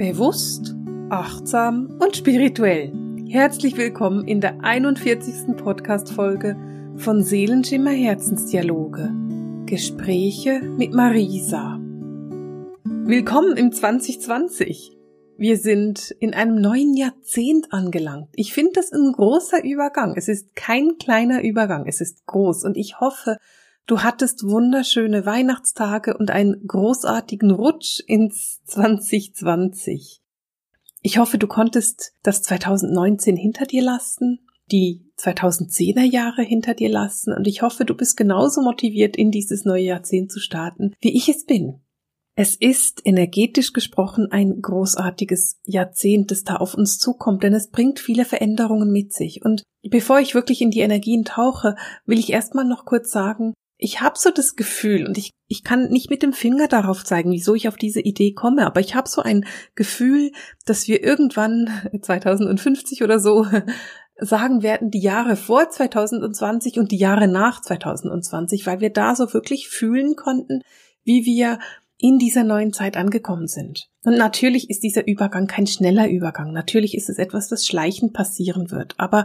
Bewusst, achtsam und spirituell. Herzlich willkommen in der 41. Podcast-Folge von Seelenschimmer Herzensdialoge. Gespräche mit Marisa. Willkommen im 2020. Wir sind in einem neuen Jahrzehnt angelangt. Ich finde das ein großer Übergang. Es ist kein kleiner Übergang, es ist groß und ich hoffe, Du hattest wunderschöne Weihnachtstage und einen großartigen Rutsch ins 2020. Ich hoffe, du konntest das 2019 hinter dir lassen, die 2010er Jahre hinter dir lassen und ich hoffe, du bist genauso motiviert, in dieses neue Jahrzehnt zu starten, wie ich es bin. Es ist energetisch gesprochen ein großartiges Jahrzehnt, das da auf uns zukommt, denn es bringt viele Veränderungen mit sich. Und bevor ich wirklich in die Energien tauche, will ich erstmal noch kurz sagen, ich habe so das Gefühl, und ich, ich kann nicht mit dem Finger darauf zeigen, wieso ich auf diese Idee komme, aber ich habe so ein Gefühl, dass wir irgendwann 2050 oder so sagen werden, die Jahre vor 2020 und die Jahre nach 2020, weil wir da so wirklich fühlen konnten, wie wir in dieser neuen Zeit angekommen sind. Und natürlich ist dieser Übergang kein schneller Übergang. Natürlich ist es etwas, das schleichend passieren wird. Aber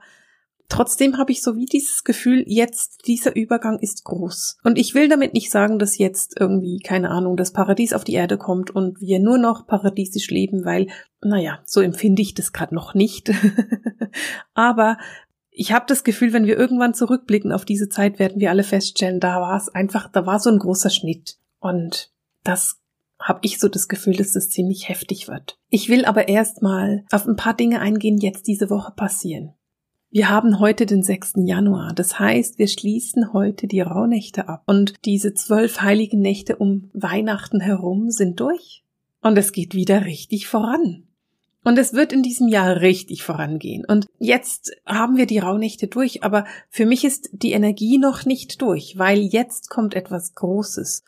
Trotzdem habe ich so wie dieses Gefühl, jetzt dieser Übergang ist groß. Und ich will damit nicht sagen, dass jetzt irgendwie, keine Ahnung, das Paradies auf die Erde kommt und wir nur noch paradiesisch leben, weil, naja, so empfinde ich das gerade noch nicht. Aber ich habe das Gefühl, wenn wir irgendwann zurückblicken auf diese Zeit, werden wir alle feststellen, da war es einfach, da war so ein großer Schnitt. Und das habe ich so das Gefühl, dass das ziemlich heftig wird. Ich will aber erstmal auf ein paar Dinge eingehen, jetzt diese Woche passieren. Wir haben heute den 6. Januar. Das heißt, wir schließen heute die Rauhnächte ab. Und diese zwölf heiligen Nächte um Weihnachten herum sind durch. Und es geht wieder richtig voran. Und es wird in diesem Jahr richtig vorangehen. Und jetzt haben wir die Rauhnächte durch, aber für mich ist die Energie noch nicht durch, weil jetzt kommt etwas Großes.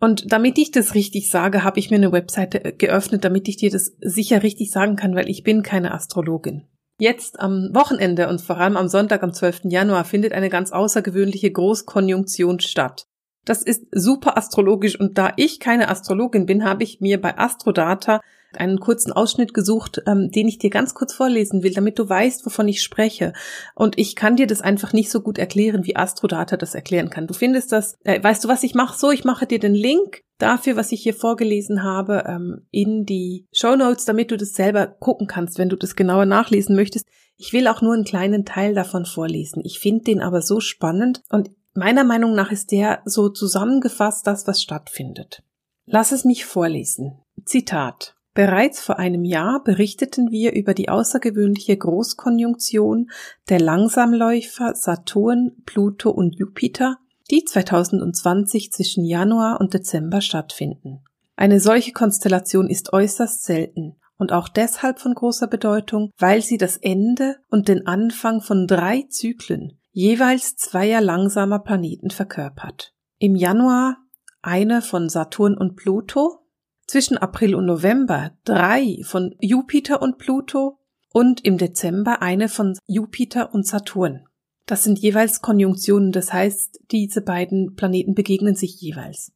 Und damit ich das richtig sage, habe ich mir eine Webseite geöffnet, damit ich dir das sicher richtig sagen kann, weil ich bin keine Astrologin. Jetzt am Wochenende und vor allem am Sonntag am 12. Januar findet eine ganz außergewöhnliche Großkonjunktion statt. Das ist super astrologisch und da ich keine Astrologin bin, habe ich mir bei Astrodata einen kurzen Ausschnitt gesucht, ähm, den ich dir ganz kurz vorlesen will, damit du weißt, wovon ich spreche. Und ich kann dir das einfach nicht so gut erklären, wie Astrodata das erklären kann. Du findest das, äh, weißt du was ich mache? So, ich mache dir den Link dafür, was ich hier vorgelesen habe, ähm, in die Show Notes, damit du das selber gucken kannst, wenn du das genauer nachlesen möchtest. Ich will auch nur einen kleinen Teil davon vorlesen. Ich finde den aber so spannend und meiner Meinung nach ist der so zusammengefasst das, was stattfindet. Lass es mich vorlesen. Zitat. Bereits vor einem Jahr berichteten wir über die außergewöhnliche Großkonjunktion der Langsamläufer Saturn, Pluto und Jupiter, die 2020 zwischen Januar und Dezember stattfinden. Eine solche Konstellation ist äußerst selten und auch deshalb von großer Bedeutung, weil sie das Ende und den Anfang von drei Zyklen jeweils zweier langsamer Planeten verkörpert. Im Januar eine von Saturn und Pluto, zwischen April und November drei von Jupiter und Pluto und im Dezember eine von Jupiter und Saturn. Das sind jeweils Konjunktionen, das heißt, diese beiden Planeten begegnen sich jeweils.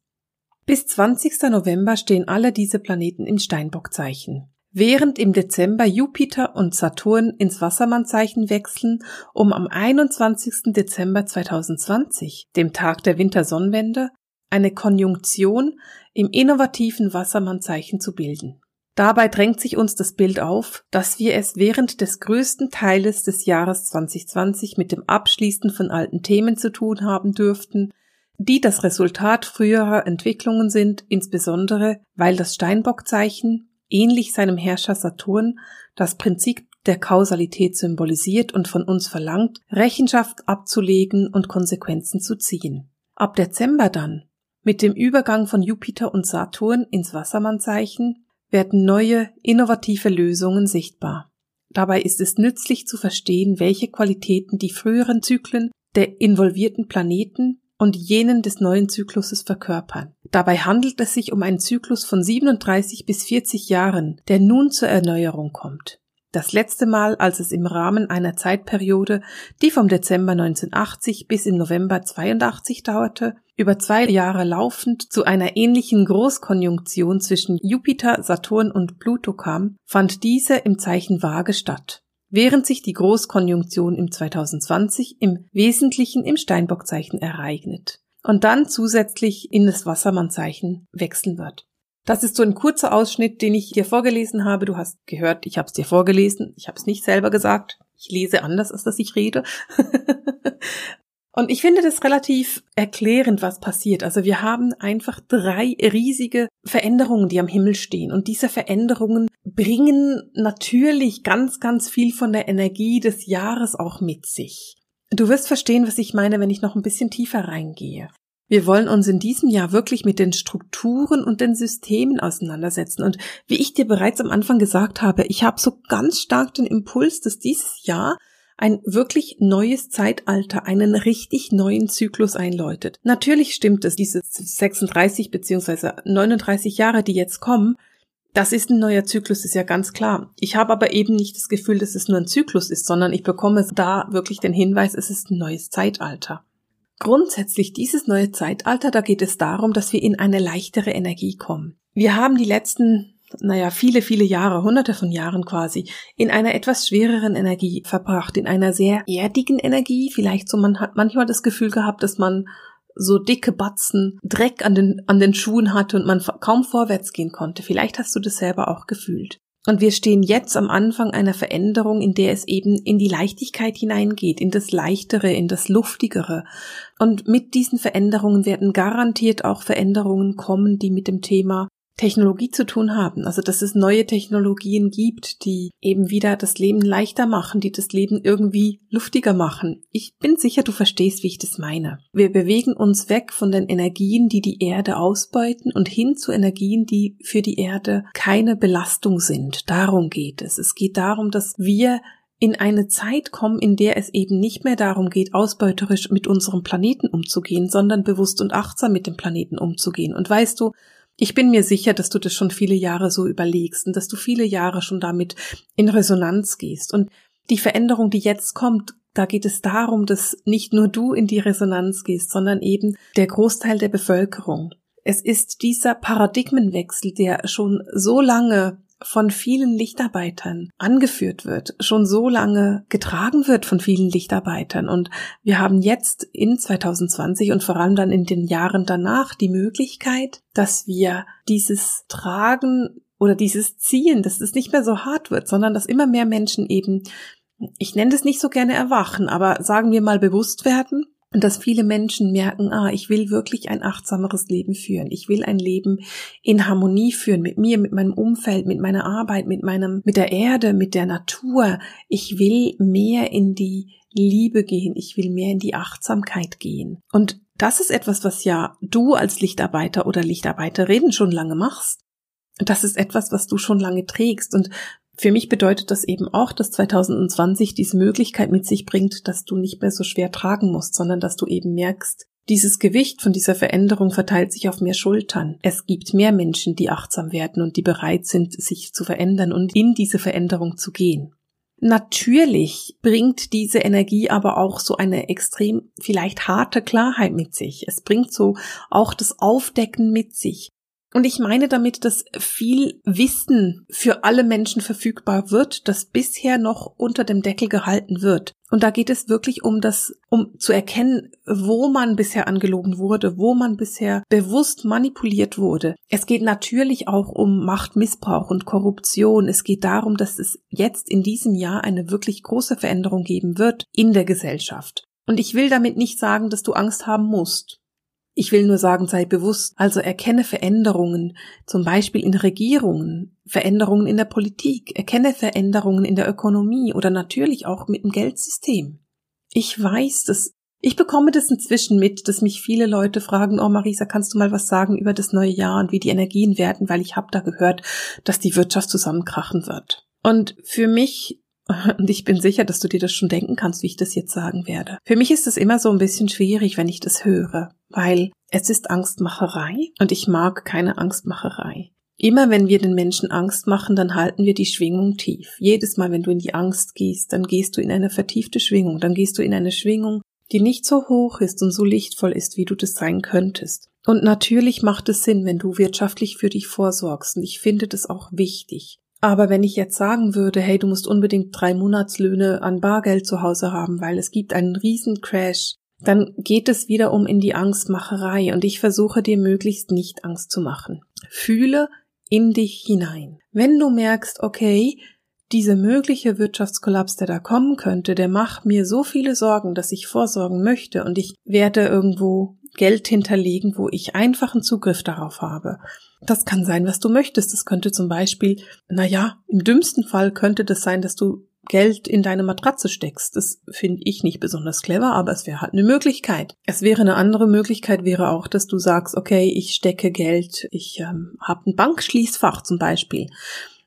Bis 20. November stehen alle diese Planeten im Steinbockzeichen. Während im Dezember Jupiter und Saturn ins Wassermannzeichen wechseln, um am 21. Dezember 2020, dem Tag der Wintersonnenwende, eine Konjunktion im innovativen Wassermannzeichen zu bilden. Dabei drängt sich uns das Bild auf, dass wir es während des größten Teiles des Jahres 2020 mit dem Abschließen von alten Themen zu tun haben dürften, die das Resultat früherer Entwicklungen sind, insbesondere weil das Steinbockzeichen, ähnlich seinem Herrscher Saturn, das Prinzip der Kausalität symbolisiert und von uns verlangt, Rechenschaft abzulegen und Konsequenzen zu ziehen. Ab Dezember dann, mit dem Übergang von Jupiter und Saturn ins Wassermannzeichen, werden neue, innovative Lösungen sichtbar. Dabei ist es nützlich zu verstehen, welche Qualitäten die früheren Zyklen der involvierten Planeten und jenen des neuen Zykluses verkörpern. Dabei handelt es sich um einen Zyklus von 37 bis 40 Jahren, der nun zur Erneuerung kommt. Das letzte Mal, als es im Rahmen einer Zeitperiode, die vom Dezember 1980 bis im November 82 dauerte, über zwei Jahre laufend zu einer ähnlichen Großkonjunktion zwischen Jupiter, Saturn und Pluto kam, fand diese im Zeichen Waage statt, während sich die Großkonjunktion im 2020 im Wesentlichen im Steinbockzeichen ereignet und dann zusätzlich in das Wassermannzeichen wechseln wird. Das ist so ein kurzer Ausschnitt, den ich dir vorgelesen habe. Du hast gehört, ich habe es dir vorgelesen. Ich habe es nicht selber gesagt. Ich lese anders, als dass ich rede. Und ich finde das relativ erklärend, was passiert. Also wir haben einfach drei riesige Veränderungen, die am Himmel stehen. Und diese Veränderungen bringen natürlich ganz, ganz viel von der Energie des Jahres auch mit sich. Du wirst verstehen, was ich meine, wenn ich noch ein bisschen tiefer reingehe. Wir wollen uns in diesem Jahr wirklich mit den Strukturen und den Systemen auseinandersetzen. Und wie ich dir bereits am Anfang gesagt habe, ich habe so ganz stark den Impuls, dass dieses Jahr ein wirklich neues Zeitalter, einen richtig neuen Zyklus einläutet. Natürlich stimmt es, diese 36 beziehungsweise 39 Jahre, die jetzt kommen, das ist ein neuer Zyklus, ist ja ganz klar. Ich habe aber eben nicht das Gefühl, dass es nur ein Zyklus ist, sondern ich bekomme da wirklich den Hinweis, es ist ein neues Zeitalter. Grundsätzlich dieses neue Zeitalter, da geht es darum, dass wir in eine leichtere Energie kommen. Wir haben die letzten, naja, viele, viele Jahre, hunderte von Jahren quasi, in einer etwas schwereren Energie verbracht, in einer sehr erdigen Energie. Vielleicht so, man hat manchmal das Gefühl gehabt, dass man so dicke Batzen Dreck an den, an den Schuhen hatte und man kaum vorwärts gehen konnte. Vielleicht hast du das selber auch gefühlt. Und wir stehen jetzt am Anfang einer Veränderung, in der es eben in die Leichtigkeit hineingeht, in das Leichtere, in das Luftigere. Und mit diesen Veränderungen werden garantiert auch Veränderungen kommen, die mit dem Thema Technologie zu tun haben. Also dass es neue Technologien gibt, die eben wieder das Leben leichter machen, die das Leben irgendwie luftiger machen. Ich bin sicher, du verstehst, wie ich das meine. Wir bewegen uns weg von den Energien, die die Erde ausbeuten und hin zu Energien, die für die Erde keine Belastung sind. Darum geht es. Es geht darum, dass wir in eine Zeit kommen, in der es eben nicht mehr darum geht, ausbeuterisch mit unserem Planeten umzugehen, sondern bewusst und achtsam mit dem Planeten umzugehen. Und weißt du, ich bin mir sicher, dass du das schon viele Jahre so überlegst und dass du viele Jahre schon damit in Resonanz gehst. Und die Veränderung, die jetzt kommt, da geht es darum, dass nicht nur du in die Resonanz gehst, sondern eben der Großteil der Bevölkerung. Es ist dieser Paradigmenwechsel, der schon so lange von vielen Lichtarbeitern angeführt wird, schon so lange getragen wird von vielen Lichtarbeitern. Und wir haben jetzt in 2020 und vor allem dann in den Jahren danach die Möglichkeit, dass wir dieses Tragen oder dieses Ziehen, dass es nicht mehr so hart wird, sondern dass immer mehr Menschen eben, ich nenne das nicht so gerne erwachen, aber sagen wir mal bewusst werden, und dass viele Menschen merken, ah, ich will wirklich ein achtsameres Leben führen. Ich will ein Leben in Harmonie führen mit mir, mit meinem Umfeld, mit meiner Arbeit, mit meinem, mit der Erde, mit der Natur. Ich will mehr in die Liebe gehen. Ich will mehr in die Achtsamkeit gehen. Und das ist etwas, was ja du als Lichtarbeiter oder Lichtarbeiterin schon lange machst. Das ist etwas, was du schon lange trägst. Und für mich bedeutet das eben auch, dass 2020 diese Möglichkeit mit sich bringt, dass du nicht mehr so schwer tragen musst, sondern dass du eben merkst, dieses Gewicht von dieser Veränderung verteilt sich auf mehr Schultern. Es gibt mehr Menschen, die achtsam werden und die bereit sind, sich zu verändern und in diese Veränderung zu gehen. Natürlich bringt diese Energie aber auch so eine extrem vielleicht harte Klarheit mit sich. Es bringt so auch das Aufdecken mit sich. Und ich meine damit, dass viel Wissen für alle Menschen verfügbar wird, das bisher noch unter dem Deckel gehalten wird. Und da geht es wirklich um das, um zu erkennen, wo man bisher angelogen wurde, wo man bisher bewusst manipuliert wurde. Es geht natürlich auch um Machtmissbrauch und Korruption. Es geht darum, dass es jetzt in diesem Jahr eine wirklich große Veränderung geben wird in der Gesellschaft. Und ich will damit nicht sagen, dass du Angst haben musst. Ich will nur sagen, sei bewusst, also erkenne Veränderungen, zum Beispiel in Regierungen, Veränderungen in der Politik, erkenne Veränderungen in der Ökonomie oder natürlich auch mit dem Geldsystem. Ich weiß, dass ich bekomme das inzwischen mit, dass mich viele Leute fragen, oh Marisa, kannst du mal was sagen über das neue Jahr und wie die Energien werden, weil ich habe da gehört, dass die Wirtschaft zusammenkrachen wird. Und für mich und ich bin sicher, dass du dir das schon denken kannst, wie ich das jetzt sagen werde. Für mich ist es immer so ein bisschen schwierig, wenn ich das höre, weil es ist Angstmacherei und ich mag keine Angstmacherei. Immer wenn wir den Menschen Angst machen, dann halten wir die Schwingung tief. Jedes Mal, wenn du in die Angst gehst, dann gehst du in eine vertiefte Schwingung, dann gehst du in eine Schwingung, die nicht so hoch ist und so lichtvoll ist, wie du das sein könntest. Und natürlich macht es Sinn, wenn du wirtschaftlich für dich vorsorgst, und ich finde das auch wichtig. Aber wenn ich jetzt sagen würde, hey, du musst unbedingt drei Monatslöhne an Bargeld zu Hause haben, weil es gibt einen riesen Crash, dann geht es wieder um in die Angstmacherei und ich versuche dir möglichst nicht Angst zu machen. Fühle in dich hinein. Wenn du merkst, okay, dieser mögliche Wirtschaftskollaps, der da kommen könnte, der macht mir so viele Sorgen, dass ich vorsorgen möchte und ich werde irgendwo Geld hinterlegen, wo ich einfachen Zugriff darauf habe. Das kann sein, was du möchtest. Das könnte zum Beispiel, na ja, im dümmsten Fall könnte das sein, dass du Geld in deine Matratze steckst. Das finde ich nicht besonders clever, aber es wäre halt eine Möglichkeit. Es wäre eine andere Möglichkeit, wäre auch, dass du sagst, okay, ich stecke Geld, ich ähm, habe ein Bankschließfach zum Beispiel.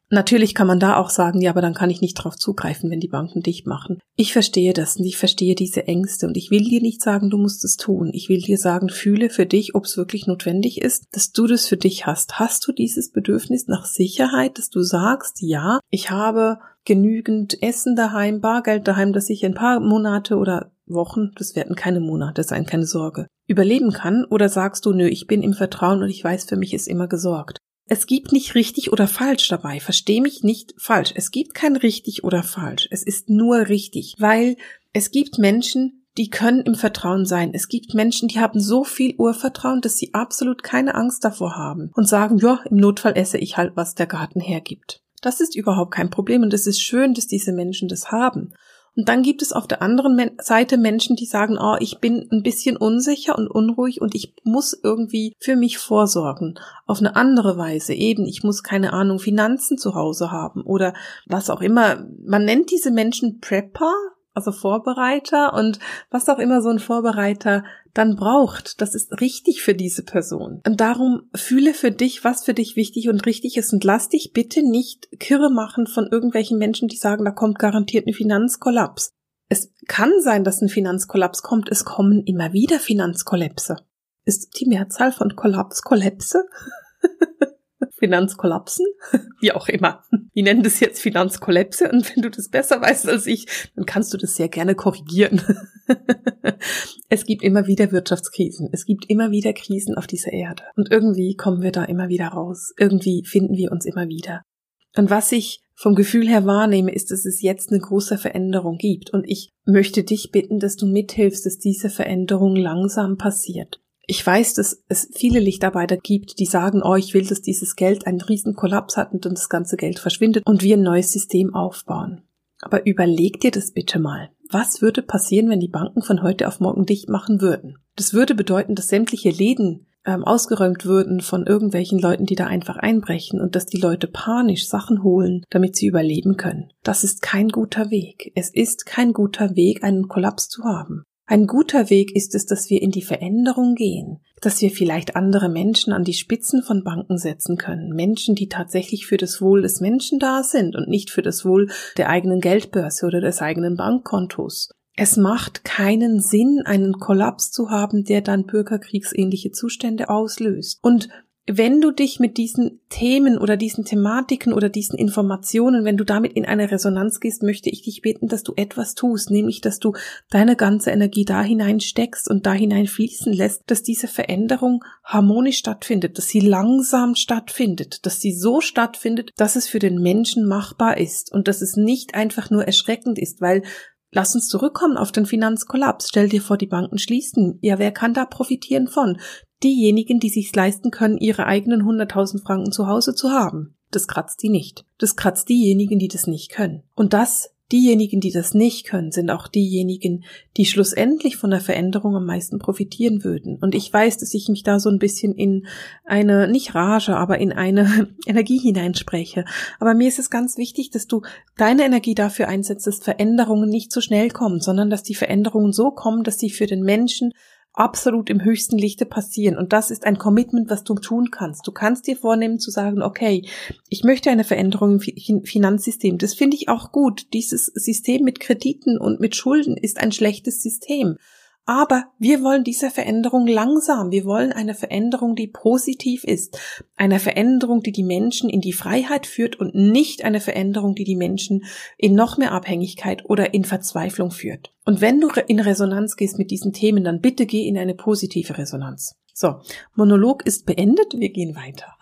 Natürlich kann man da auch sagen, ja, aber dann kann ich nicht drauf zugreifen, wenn die Banken dicht machen. Ich verstehe das und ich verstehe diese Ängste und ich will dir nicht sagen, du musst es tun. Ich will dir sagen, fühle für dich, ob es wirklich notwendig ist, dass du das für dich hast. Hast du dieses Bedürfnis nach Sicherheit, dass du sagst, ja, ich habe genügend Essen daheim, Bargeld daheim, dass ich ein paar Monate oder Wochen, das werden keine Monate sein, keine Sorge, überleben kann? Oder sagst du, nö, ich bin im Vertrauen und ich weiß, für mich ist immer gesorgt? Es gibt nicht richtig oder falsch dabei. Versteh mich nicht falsch. Es gibt kein richtig oder falsch. Es ist nur richtig, weil es gibt Menschen, die können im Vertrauen sein. Es gibt Menschen, die haben so viel Urvertrauen, dass sie absolut keine Angst davor haben und sagen, ja, im Notfall esse ich halt, was der Garten hergibt. Das ist überhaupt kein Problem und es ist schön, dass diese Menschen das haben. Und dann gibt es auf der anderen Seite Menschen, die sagen, oh, ich bin ein bisschen unsicher und unruhig und ich muss irgendwie für mich vorsorgen. Auf eine andere Weise. Eben, ich muss keine Ahnung, Finanzen zu Hause haben oder was auch immer. Man nennt diese Menschen Prepper, also Vorbereiter und was auch immer so ein Vorbereiter dann braucht, das ist richtig für diese Person. Und darum fühle für dich, was für dich wichtig und richtig ist und lass dich bitte nicht kirre machen von irgendwelchen Menschen, die sagen, da kommt garantiert ein Finanzkollaps. Es kann sein, dass ein Finanzkollaps kommt. Es kommen immer wieder Finanzkollapse. Ist die Mehrzahl von Kollaps Kollapse? Finanzkollapsen, wie auch immer. Die nennen das jetzt Finanzkollapse und wenn du das besser weißt als ich, dann kannst du das sehr gerne korrigieren. es gibt immer wieder Wirtschaftskrisen, es gibt immer wieder Krisen auf dieser Erde und irgendwie kommen wir da immer wieder raus, irgendwie finden wir uns immer wieder. Und was ich vom Gefühl her wahrnehme, ist, dass es jetzt eine große Veränderung gibt und ich möchte dich bitten, dass du mithilfst, dass diese Veränderung langsam passiert. Ich weiß, dass es viele Lichtarbeiter gibt, die sagen, oh, ich will, dass dieses Geld einen riesen Kollaps hat und dann das ganze Geld verschwindet und wir ein neues System aufbauen. Aber überleg dir das bitte mal. Was würde passieren, wenn die Banken von heute auf morgen dicht machen würden? Das würde bedeuten, dass sämtliche Läden ähm, ausgeräumt würden von irgendwelchen Leuten, die da einfach einbrechen und dass die Leute panisch Sachen holen, damit sie überleben können. Das ist kein guter Weg. Es ist kein guter Weg, einen Kollaps zu haben. Ein guter Weg ist es, dass wir in die Veränderung gehen, dass wir vielleicht andere Menschen an die Spitzen von Banken setzen können, Menschen, die tatsächlich für das Wohl des Menschen da sind und nicht für das Wohl der eigenen Geldbörse oder des eigenen Bankkontos. Es macht keinen Sinn, einen Kollaps zu haben, der dann bürgerkriegsähnliche Zustände auslöst. Und wenn du dich mit diesen Themen oder diesen Thematiken oder diesen Informationen, wenn du damit in eine Resonanz gehst, möchte ich dich bitten, dass du etwas tust, nämlich dass du deine ganze Energie da hinein steckst und da hinein fließen lässt, dass diese Veränderung harmonisch stattfindet, dass sie langsam stattfindet, dass sie so stattfindet, dass es für den Menschen machbar ist und dass es nicht einfach nur erschreckend ist, weil Lass uns zurückkommen auf den Finanzkollaps. Stell dir vor, die Banken schließen. Ja, wer kann da profitieren von? Diejenigen, die sich's leisten können, ihre eigenen 100.000 Franken zu Hause zu haben. Das kratzt die nicht. Das kratzt diejenigen, die das nicht können. Und das, diejenigen, die das nicht können, sind auch diejenigen, die schlussendlich von der Veränderung am meisten profitieren würden. Und ich weiß, dass ich mich da so ein bisschen in eine, nicht Rage, aber in eine Energie hineinspreche. Aber mir ist es ganz wichtig, dass du deine Energie dafür einsetzt, dass Veränderungen nicht so schnell kommen, sondern dass die Veränderungen so kommen, dass sie für den Menschen absolut im höchsten Lichte passieren. Und das ist ein Commitment, was du tun kannst. Du kannst dir vornehmen zu sagen, okay, ich möchte eine Veränderung im Finanzsystem. Das finde ich auch gut. Dieses System mit Krediten und mit Schulden ist ein schlechtes System. Aber wir wollen diese Veränderung langsam. Wir wollen eine Veränderung, die positiv ist. Eine Veränderung, die die Menschen in die Freiheit führt und nicht eine Veränderung, die die Menschen in noch mehr Abhängigkeit oder in Verzweiflung führt. Und wenn du in Resonanz gehst mit diesen Themen, dann bitte geh in eine positive Resonanz. So, Monolog ist beendet. Wir gehen weiter.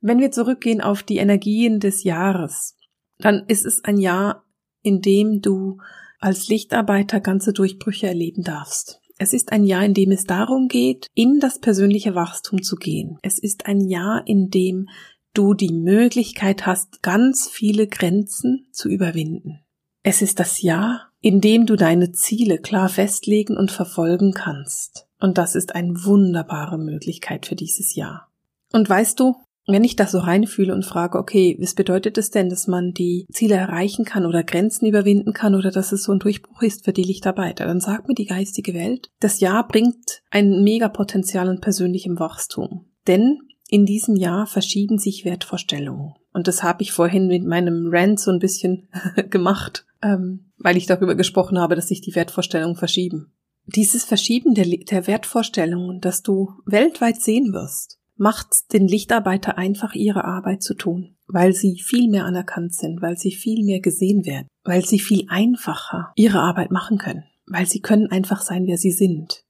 Wenn wir zurückgehen auf die Energien des Jahres, dann ist es ein Jahr, in dem du als Lichtarbeiter ganze Durchbrüche erleben darfst. Es ist ein Jahr, in dem es darum geht, in das persönliche Wachstum zu gehen. Es ist ein Jahr, in dem du die Möglichkeit hast, ganz viele Grenzen zu überwinden. Es ist das Jahr, in dem du deine Ziele klar festlegen und verfolgen kannst. Und das ist eine wunderbare Möglichkeit für dieses Jahr. Und weißt du, wenn ich das so reinfühle und frage, okay, was bedeutet es denn, dass man die Ziele erreichen kann oder Grenzen überwinden kann oder dass es so ein Durchbruch ist für die Lichtarbeiter, dann sagt mir die geistige Welt, das Jahr bringt ein Megapotenzial an persönlichem Wachstum. Denn in diesem Jahr verschieben sich Wertvorstellungen. Und das habe ich vorhin mit meinem Rant so ein bisschen gemacht, ähm, weil ich darüber gesprochen habe, dass sich die Wertvorstellungen verschieben. Dieses Verschieben der, der Wertvorstellungen, das du weltweit sehen wirst, macht den Lichtarbeiter einfach ihre Arbeit zu tun, weil sie viel mehr anerkannt sind, weil sie viel mehr gesehen werden, weil sie viel einfacher ihre Arbeit machen können, weil sie können einfach sein, wer sie sind.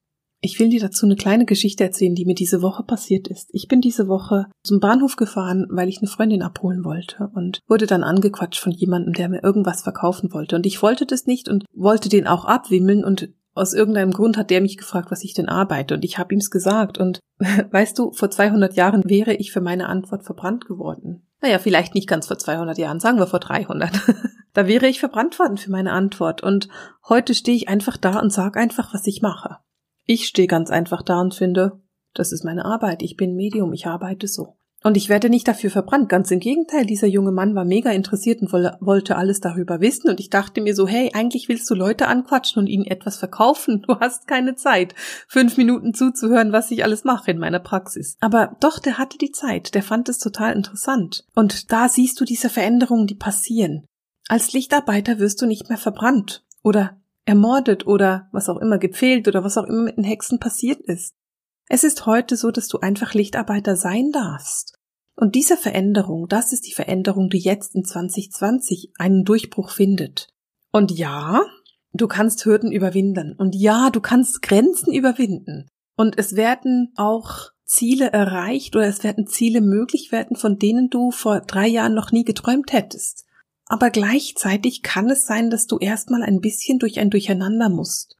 Ich will dir dazu eine kleine Geschichte erzählen, die mir diese Woche passiert ist. Ich bin diese Woche zum Bahnhof gefahren, weil ich eine Freundin abholen wollte und wurde dann angequatscht von jemandem, der mir irgendwas verkaufen wollte. Und ich wollte das nicht und wollte den auch abwimmeln und aus irgendeinem Grund hat der mich gefragt, was ich denn arbeite und ich habe ihm's gesagt und weißt du, vor 200 Jahren wäre ich für meine Antwort verbrannt geworden. Naja, vielleicht nicht ganz vor 200 Jahren, sagen wir vor 300. da wäre ich verbrannt worden für meine Antwort und heute stehe ich einfach da und sage einfach, was ich mache. Ich stehe ganz einfach da und finde, das ist meine Arbeit, ich bin Medium, ich arbeite so. Und ich werde nicht dafür verbrannt. Ganz im Gegenteil, dieser junge Mann war mega interessiert und wollte alles darüber wissen. Und ich dachte mir so, hey, eigentlich willst du Leute anquatschen und ihnen etwas verkaufen. Du hast keine Zeit, fünf Minuten zuzuhören, was ich alles mache in meiner Praxis. Aber doch, der hatte die Zeit. Der fand es total interessant. Und da siehst du diese Veränderungen, die passieren. Als Lichtarbeiter wirst du nicht mehr verbrannt oder ermordet oder was auch immer gepfählt oder was auch immer mit den Hexen passiert ist. Es ist heute so, dass du einfach Lichtarbeiter sein darfst. Und diese Veränderung, das ist die Veränderung, die jetzt in 2020 einen Durchbruch findet. Und ja, du kannst Hürden überwinden. Und ja, du kannst Grenzen überwinden. Und es werden auch Ziele erreicht oder es werden Ziele möglich werden, von denen du vor drei Jahren noch nie geträumt hättest. Aber gleichzeitig kann es sein, dass du erstmal ein bisschen durch ein Durcheinander musst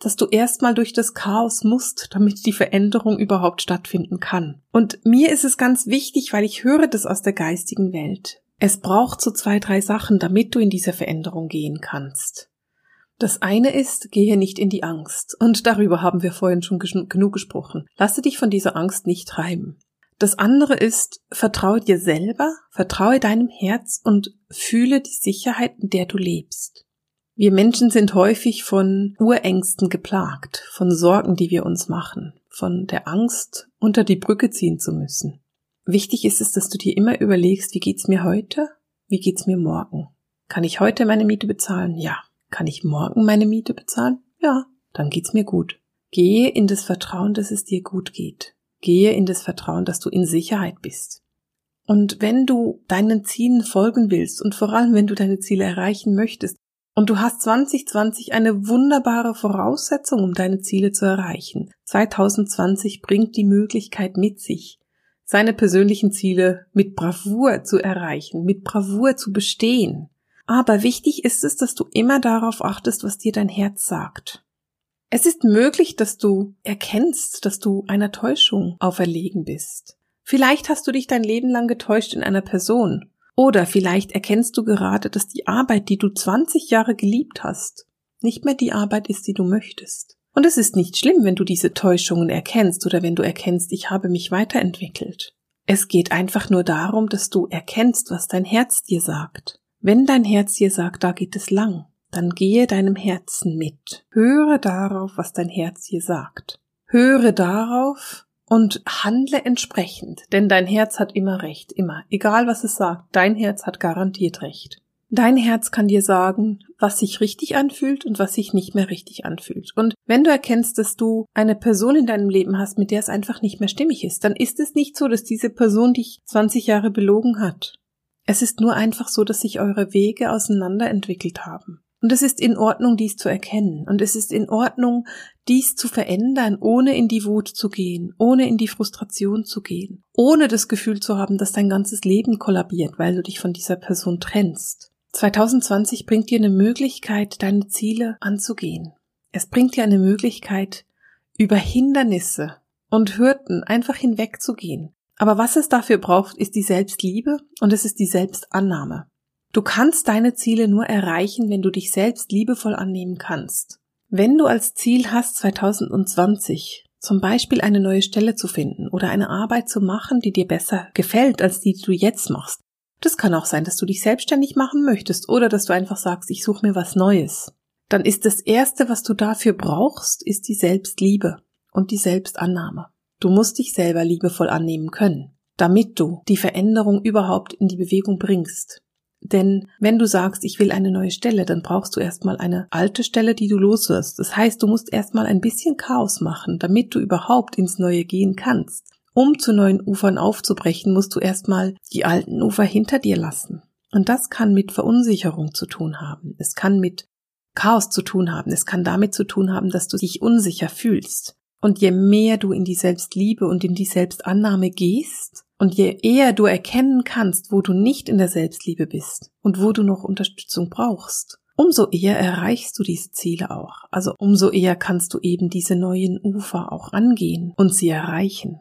dass du erstmal durch das Chaos musst, damit die Veränderung überhaupt stattfinden kann. Und mir ist es ganz wichtig, weil ich höre das aus der geistigen Welt. Es braucht so zwei, drei Sachen, damit du in diese Veränderung gehen kannst. Das eine ist, gehe nicht in die Angst. Und darüber haben wir vorhin schon genug gesprochen. Lasse dich von dieser Angst nicht treiben. Das andere ist, vertraue dir selber, vertraue deinem Herz und fühle die Sicherheit, in der du lebst. Wir Menschen sind häufig von Urängsten geplagt, von Sorgen, die wir uns machen, von der Angst, unter die Brücke ziehen zu müssen. Wichtig ist es, dass du dir immer überlegst, wie geht's mir heute? Wie geht's mir morgen? Kann ich heute meine Miete bezahlen? Ja. Kann ich morgen meine Miete bezahlen? Ja. Dann geht's mir gut. Gehe in das Vertrauen, dass es dir gut geht. Gehe in das Vertrauen, dass du in Sicherheit bist. Und wenn du deinen Zielen folgen willst und vor allem, wenn du deine Ziele erreichen möchtest, und du hast 2020 eine wunderbare Voraussetzung, um deine Ziele zu erreichen. 2020 bringt die Möglichkeit mit sich, seine persönlichen Ziele mit Bravour zu erreichen, mit Bravour zu bestehen. Aber wichtig ist es, dass du immer darauf achtest, was dir dein Herz sagt. Es ist möglich, dass du erkennst, dass du einer Täuschung auferlegen bist. Vielleicht hast du dich dein Leben lang getäuscht in einer Person oder vielleicht erkennst du gerade, dass die Arbeit, die du 20 Jahre geliebt hast, nicht mehr die Arbeit ist, die du möchtest. Und es ist nicht schlimm, wenn du diese Täuschungen erkennst oder wenn du erkennst, ich habe mich weiterentwickelt. Es geht einfach nur darum, dass du erkennst, was dein Herz dir sagt. Wenn dein Herz dir sagt, da geht es lang, dann gehe deinem Herzen mit. Höre darauf, was dein Herz dir sagt. Höre darauf, und handle entsprechend, denn dein Herz hat immer recht, immer, egal was es sagt, dein Herz hat garantiert recht. Dein Herz kann dir sagen, was sich richtig anfühlt und was sich nicht mehr richtig anfühlt. Und wenn du erkennst, dass du eine Person in deinem Leben hast, mit der es einfach nicht mehr stimmig ist, dann ist es nicht so, dass diese Person dich 20 Jahre belogen hat. Es ist nur einfach so, dass sich eure Wege auseinanderentwickelt haben. Und es ist in Ordnung, dies zu erkennen. Und es ist in Ordnung, dies zu verändern, ohne in die Wut zu gehen, ohne in die Frustration zu gehen, ohne das Gefühl zu haben, dass dein ganzes Leben kollabiert, weil du dich von dieser Person trennst. 2020 bringt dir eine Möglichkeit, deine Ziele anzugehen. Es bringt dir eine Möglichkeit, über Hindernisse und Hürden einfach hinwegzugehen. Aber was es dafür braucht, ist die Selbstliebe und es ist die Selbstannahme. Du kannst deine Ziele nur erreichen, wenn du dich selbst liebevoll annehmen kannst. Wenn du als Ziel hast, 2020 zum Beispiel eine neue Stelle zu finden oder eine Arbeit zu machen, die dir besser gefällt als die, die du jetzt machst. Das kann auch sein, dass du dich selbstständig machen möchtest oder dass du einfach sagst, ich suche mir was Neues. Dann ist das Erste, was du dafür brauchst, ist die Selbstliebe und die Selbstannahme. Du musst dich selber liebevoll annehmen können, damit du die Veränderung überhaupt in die Bewegung bringst. Denn wenn du sagst, ich will eine neue Stelle, dann brauchst du erstmal eine alte Stelle, die du loswirst. Das heißt, du musst erstmal ein bisschen Chaos machen, damit du überhaupt ins Neue gehen kannst. Um zu neuen Ufern aufzubrechen, musst du erstmal die alten Ufer hinter dir lassen. Und das kann mit Verunsicherung zu tun haben. Es kann mit Chaos zu tun haben. Es kann damit zu tun haben, dass du dich unsicher fühlst. Und je mehr du in die Selbstliebe und in die Selbstannahme gehst, und je eher du erkennen kannst, wo du nicht in der Selbstliebe bist und wo du noch Unterstützung brauchst, umso eher erreichst du diese Ziele auch. Also umso eher kannst du eben diese neuen Ufer auch angehen und sie erreichen.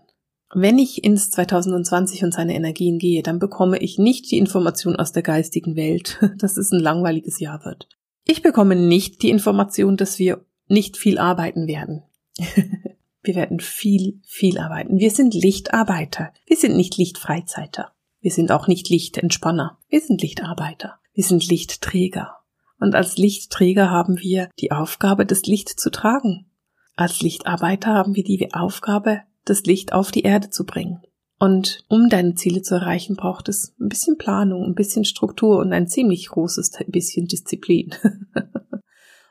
Wenn ich ins 2020 und seine Energien gehe, dann bekomme ich nicht die Information aus der geistigen Welt, dass es ein langweiliges Jahr wird. Ich bekomme nicht die Information, dass wir nicht viel arbeiten werden. Wir werden viel, viel arbeiten. Wir sind Lichtarbeiter. Wir sind nicht Lichtfreizeiter. Wir sind auch nicht Lichtentspanner. Wir sind Lichtarbeiter. Wir sind Lichtträger. Und als Lichtträger haben wir die Aufgabe, das Licht zu tragen. Als Lichtarbeiter haben wir die Aufgabe, das Licht auf die Erde zu bringen. Und um deine Ziele zu erreichen, braucht es ein bisschen Planung, ein bisschen Struktur und ein ziemlich großes bisschen Disziplin.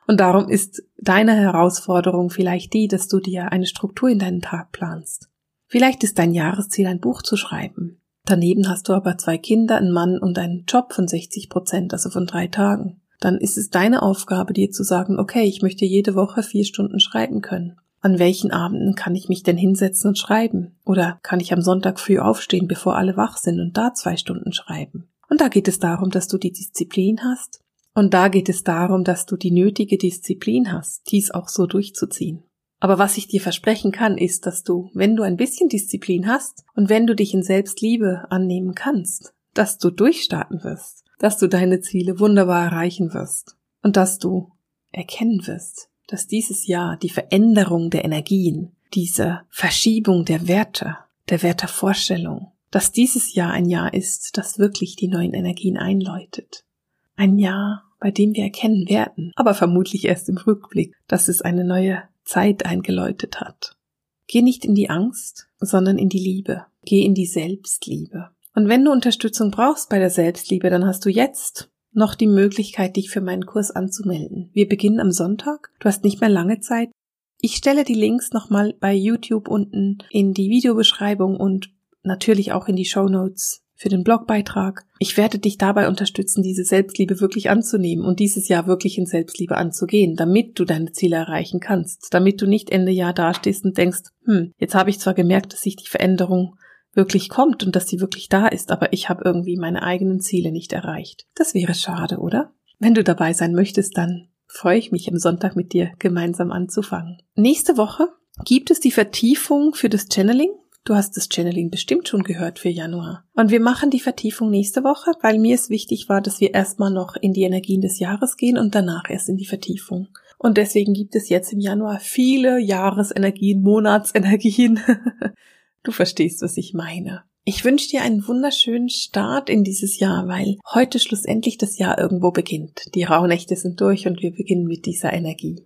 Und darum ist deine Herausforderung vielleicht die, dass du dir eine Struktur in deinen Tag planst. Vielleicht ist dein Jahresziel, ein Buch zu schreiben. Daneben hast du aber zwei Kinder, einen Mann und einen Job von 60 Prozent, also von drei Tagen. Dann ist es deine Aufgabe, dir zu sagen, okay, ich möchte jede Woche vier Stunden schreiben können. An welchen Abenden kann ich mich denn hinsetzen und schreiben? Oder kann ich am Sonntag früh aufstehen, bevor alle wach sind und da zwei Stunden schreiben? Und da geht es darum, dass du die Disziplin hast, und da geht es darum, dass du die nötige Disziplin hast, dies auch so durchzuziehen. Aber was ich dir versprechen kann, ist, dass du, wenn du ein bisschen Disziplin hast und wenn du dich in Selbstliebe annehmen kannst, dass du durchstarten wirst, dass du deine Ziele wunderbar erreichen wirst und dass du erkennen wirst, dass dieses Jahr die Veränderung der Energien, diese Verschiebung der Werte, der Wertevorstellung, dass dieses Jahr ein Jahr ist, das wirklich die neuen Energien einläutet. Ein Jahr, bei dem wir erkennen werden, aber vermutlich erst im Rückblick, dass es eine neue Zeit eingeläutet hat. Geh nicht in die Angst, sondern in die Liebe. Geh in die Selbstliebe. Und wenn du Unterstützung brauchst bei der Selbstliebe, dann hast du jetzt noch die Möglichkeit, dich für meinen Kurs anzumelden. Wir beginnen am Sonntag. Du hast nicht mehr lange Zeit. Ich stelle die Links nochmal bei YouTube unten in die Videobeschreibung und natürlich auch in die Show Notes für den Blogbeitrag. Ich werde dich dabei unterstützen, diese Selbstliebe wirklich anzunehmen und dieses Jahr wirklich in Selbstliebe anzugehen, damit du deine Ziele erreichen kannst, damit du nicht Ende Jahr dastehst und denkst, hm, jetzt habe ich zwar gemerkt, dass sich die Veränderung wirklich kommt und dass sie wirklich da ist, aber ich habe irgendwie meine eigenen Ziele nicht erreicht. Das wäre schade, oder? Wenn du dabei sein möchtest, dann freue ich mich am Sonntag mit dir gemeinsam anzufangen. Nächste Woche gibt es die Vertiefung für das Channeling. Du hast das Channeling bestimmt schon gehört für Januar. Und wir machen die Vertiefung nächste Woche, weil mir es wichtig war, dass wir erstmal noch in die Energien des Jahres gehen und danach erst in die Vertiefung. Und deswegen gibt es jetzt im Januar viele Jahresenergien, Monatsenergien. du verstehst, was ich meine. Ich wünsche dir einen wunderschönen Start in dieses Jahr, weil heute schlussendlich das Jahr irgendwo beginnt. Die Rauhnächte sind durch und wir beginnen mit dieser Energie.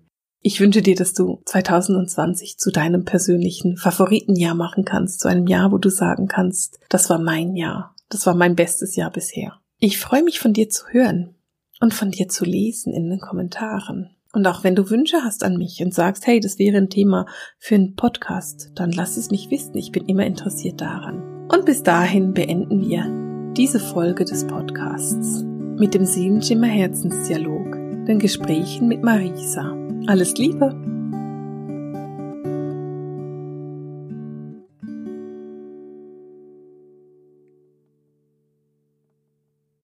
Ich wünsche dir, dass du 2020 zu deinem persönlichen Favoritenjahr machen kannst, zu einem Jahr, wo du sagen kannst, das war mein Jahr, das war mein bestes Jahr bisher. Ich freue mich von dir zu hören. und von dir zu lesen in den Kommentaren. Und auch wenn du Wünsche hast an mich und sagst, hey, das wäre ein Thema für einen Podcast, dann lass es mich wissen. Ich bin immer interessiert daran. Und bis dahin beenden wir diese Folge des Podcasts mit dem Seelenschimmer Herzensdialog, den Gesprächen mit Marisa. Alles Liebe!